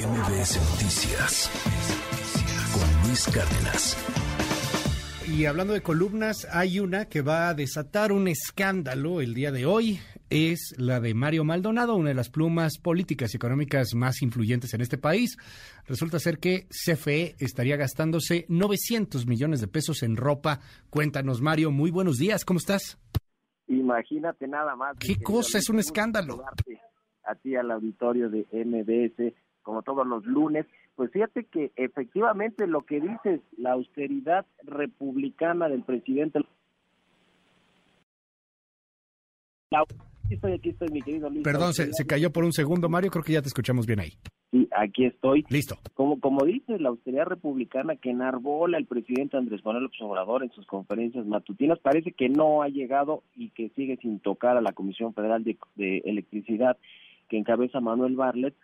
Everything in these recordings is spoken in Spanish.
MBS Noticias con Luis Cárdenas. Y hablando de columnas, hay una que va a desatar un escándalo el día de hoy. Es la de Mario Maldonado, una de las plumas políticas y económicas más influyentes en este país. Resulta ser que CFE estaría gastándose 900 millones de pesos en ropa. Cuéntanos, Mario. Muy buenos días. ¿Cómo estás? Imagínate nada más. ¿Qué cosa? Es un escándalo. A ti, al auditorio de MBS, como todos los lunes. Pues fíjate que efectivamente lo que dices, la austeridad republicana del presidente. Aquí estoy, aquí estoy, mi querido Luis. Perdón, se, se, cayó por un segundo, Mario. Creo que ya te escuchamos bien ahí. Sí, aquí estoy. Listo. Como, como dice la austeridad republicana que enarbola el presidente Andrés Manuel López Obrador en sus conferencias matutinas, parece que no ha llegado y que sigue sin tocar a la Comisión Federal de, de Electricidad que encabeza Manuel Barlet,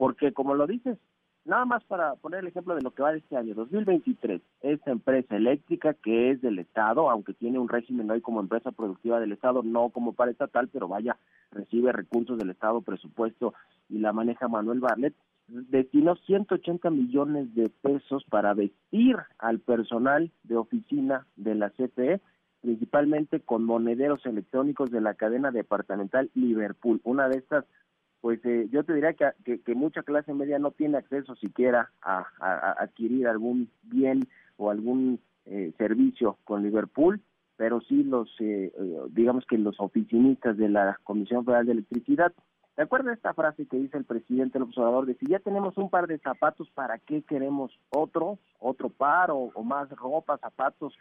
porque como lo dices, nada más para poner el ejemplo de lo que va de este año, 2023, esta empresa eléctrica que es del Estado, aunque tiene un régimen hoy como empresa productiva del Estado, no como para estatal, pero vaya, recibe recursos del Estado, presupuesto y la maneja Manuel Barlet, destinó 180 millones de pesos para vestir al personal de oficina de la CFE, principalmente con monederos electrónicos de la cadena departamental Liverpool. Una de estas, pues eh, yo te diría que, que, mucha clase media no tiene acceso siquiera a, adquirir algún bien o algún eh, servicio con Liverpool, pero sí los, eh, digamos que los oficinistas de la Comisión Federal de Electricidad ¿Te acuerdas esta frase que dice el presidente el observador de si ya tenemos un par de zapatos, ¿para qué queremos otro, otro par o, o más ropa, zapatos,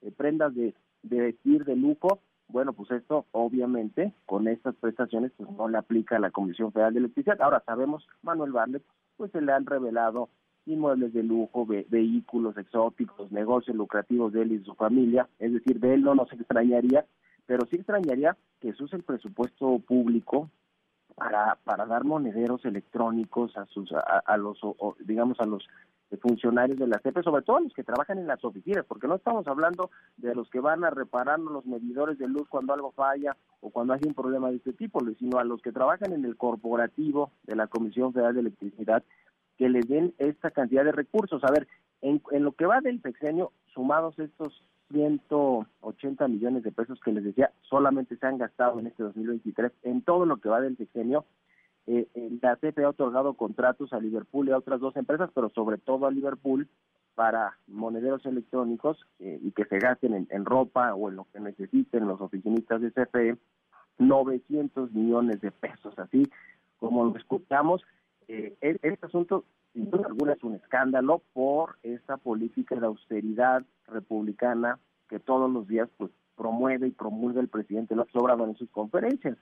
eh, prendas de, de, vestir de lujo? Bueno, pues esto obviamente con estas prestaciones pues no le aplica la Comisión Federal de Electricidad. Ahora sabemos, Manuel Barlet, pues se le han revelado inmuebles de lujo, ve vehículos exóticos, negocios lucrativos de él y su familia, es decir, de él no nos extrañaría, pero sí extrañaría que se use el presupuesto público para, para dar monederos electrónicos a sus a, a los o, digamos a los funcionarios de la CFE, sobre todo los que trabajan en las oficinas, porque no estamos hablando de los que van a reparar los medidores de luz cuando algo falla o cuando hay un problema de este tipo, sino a los que trabajan en el corporativo de la Comisión Federal de Electricidad que les den esta cantidad de recursos. A ver, en, en lo que va del sexenio, sumados estos 180 millones de pesos que les decía solamente se han gastado en este 2023 en todo lo que va del sexenio. Eh, la CFE ha otorgado contratos a Liverpool y a otras dos empresas, pero sobre todo a Liverpool para monederos electrónicos eh, y que se gasten en, ropa o en lo que necesiten los oficinistas de CFE, 900 millones de pesos, así como lo escuchamos. Eh, este asunto sin duda alguna es un escándalo por esa política de austeridad republicana que todos los días pues promueve y promulga el presidente López Obrador en sus conferencias.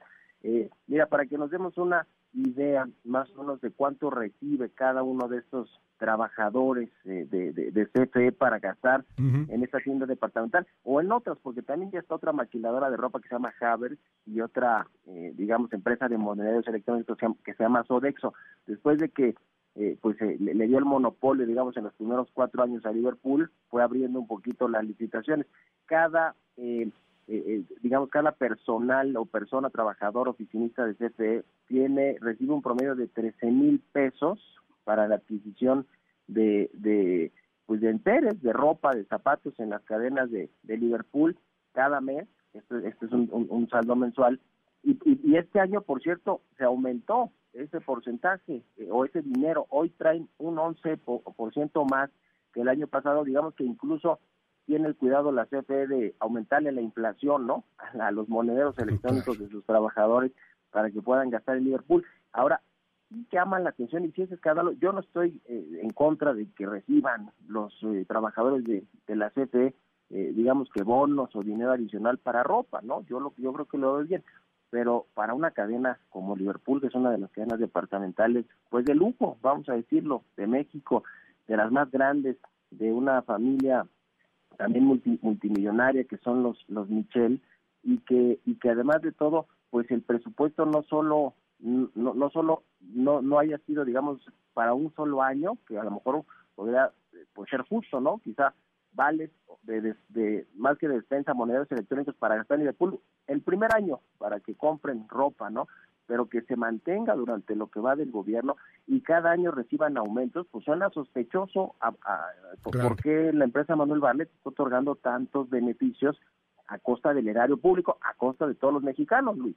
Eh, mira, para que nos demos una idea más o menos de cuánto recibe cada uno de estos trabajadores eh, de, de, de, CFE para gastar uh -huh. en esta tienda departamental o en otras, porque también ya está otra maquiladora de ropa que se llama Havers y otra, eh, digamos, empresa de monederos electrónicos que se llama Sodexo. Después de que eh, pues eh, le, le, dio el monopolio, digamos, en los primeros cuatro años a Liverpool, fue abriendo un poquito las licitaciones. Cada, eh, digamos, cada personal o persona, trabajador, oficinista de CFE, tiene, recibe un promedio de 13 mil pesos para la adquisición de, de, pues de enteres, de ropa, de zapatos en las cadenas de, de Liverpool cada mes. Esto, este es un, un, saldo mensual. Y, y, este año, por cierto, se aumentó ese porcentaje eh, o ese dinero. Hoy traen un 11% más que el año pasado, digamos que incluso tiene el cuidado la CFE de aumentarle la inflación, ¿no? A los monederos electrónicos de sus trabajadores para que puedan gastar en Liverpool. Ahora, aman la atención y si es escándalo, yo no estoy eh, en contra de que reciban los eh, trabajadores de, de, la CFE, eh, digamos que bonos o dinero adicional para ropa, ¿no? Yo lo yo creo que lo veo bien pero para una cadena como Liverpool, que es una de las cadenas departamentales, pues de lujo, vamos a decirlo, de México, de las más grandes, de una familia también multi, multimillonaria que son los los Michel y que y que además de todo, pues el presupuesto no solo no, no solo no no haya sido digamos para un solo año, que a lo mejor podría pues ser justo, ¿no? Quizá vales de, de, de, más que de despensa, monederos electrónicos para gastar en Liverpool el primer año para que compren ropa, ¿no? Pero que se mantenga durante lo que va del gobierno y cada año reciban aumentos, pues suena sospechoso a, por qué la empresa Manuel Barlet está otorgando tantos beneficios a costa del erario público, a costa de todos los mexicanos, Luis.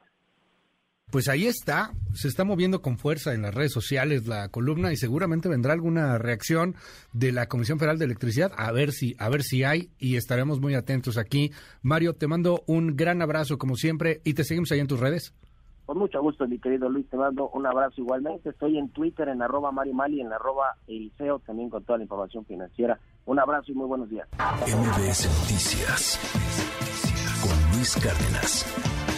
Pues ahí está, se está moviendo con fuerza en las redes sociales la columna y seguramente vendrá alguna reacción de la Comisión Federal de Electricidad a ver si a ver si hay y estaremos muy atentos aquí. Mario, te mando un gran abrazo como siempre y te seguimos ahí en tus redes. Con mucho gusto, mi querido Luis, te mando un abrazo igualmente. Estoy en Twitter en arroba Mario Mali, en arroba Eliseo, también con toda la información financiera. Un abrazo y muy buenos días. MBS Noticias con Luis Cárdenas.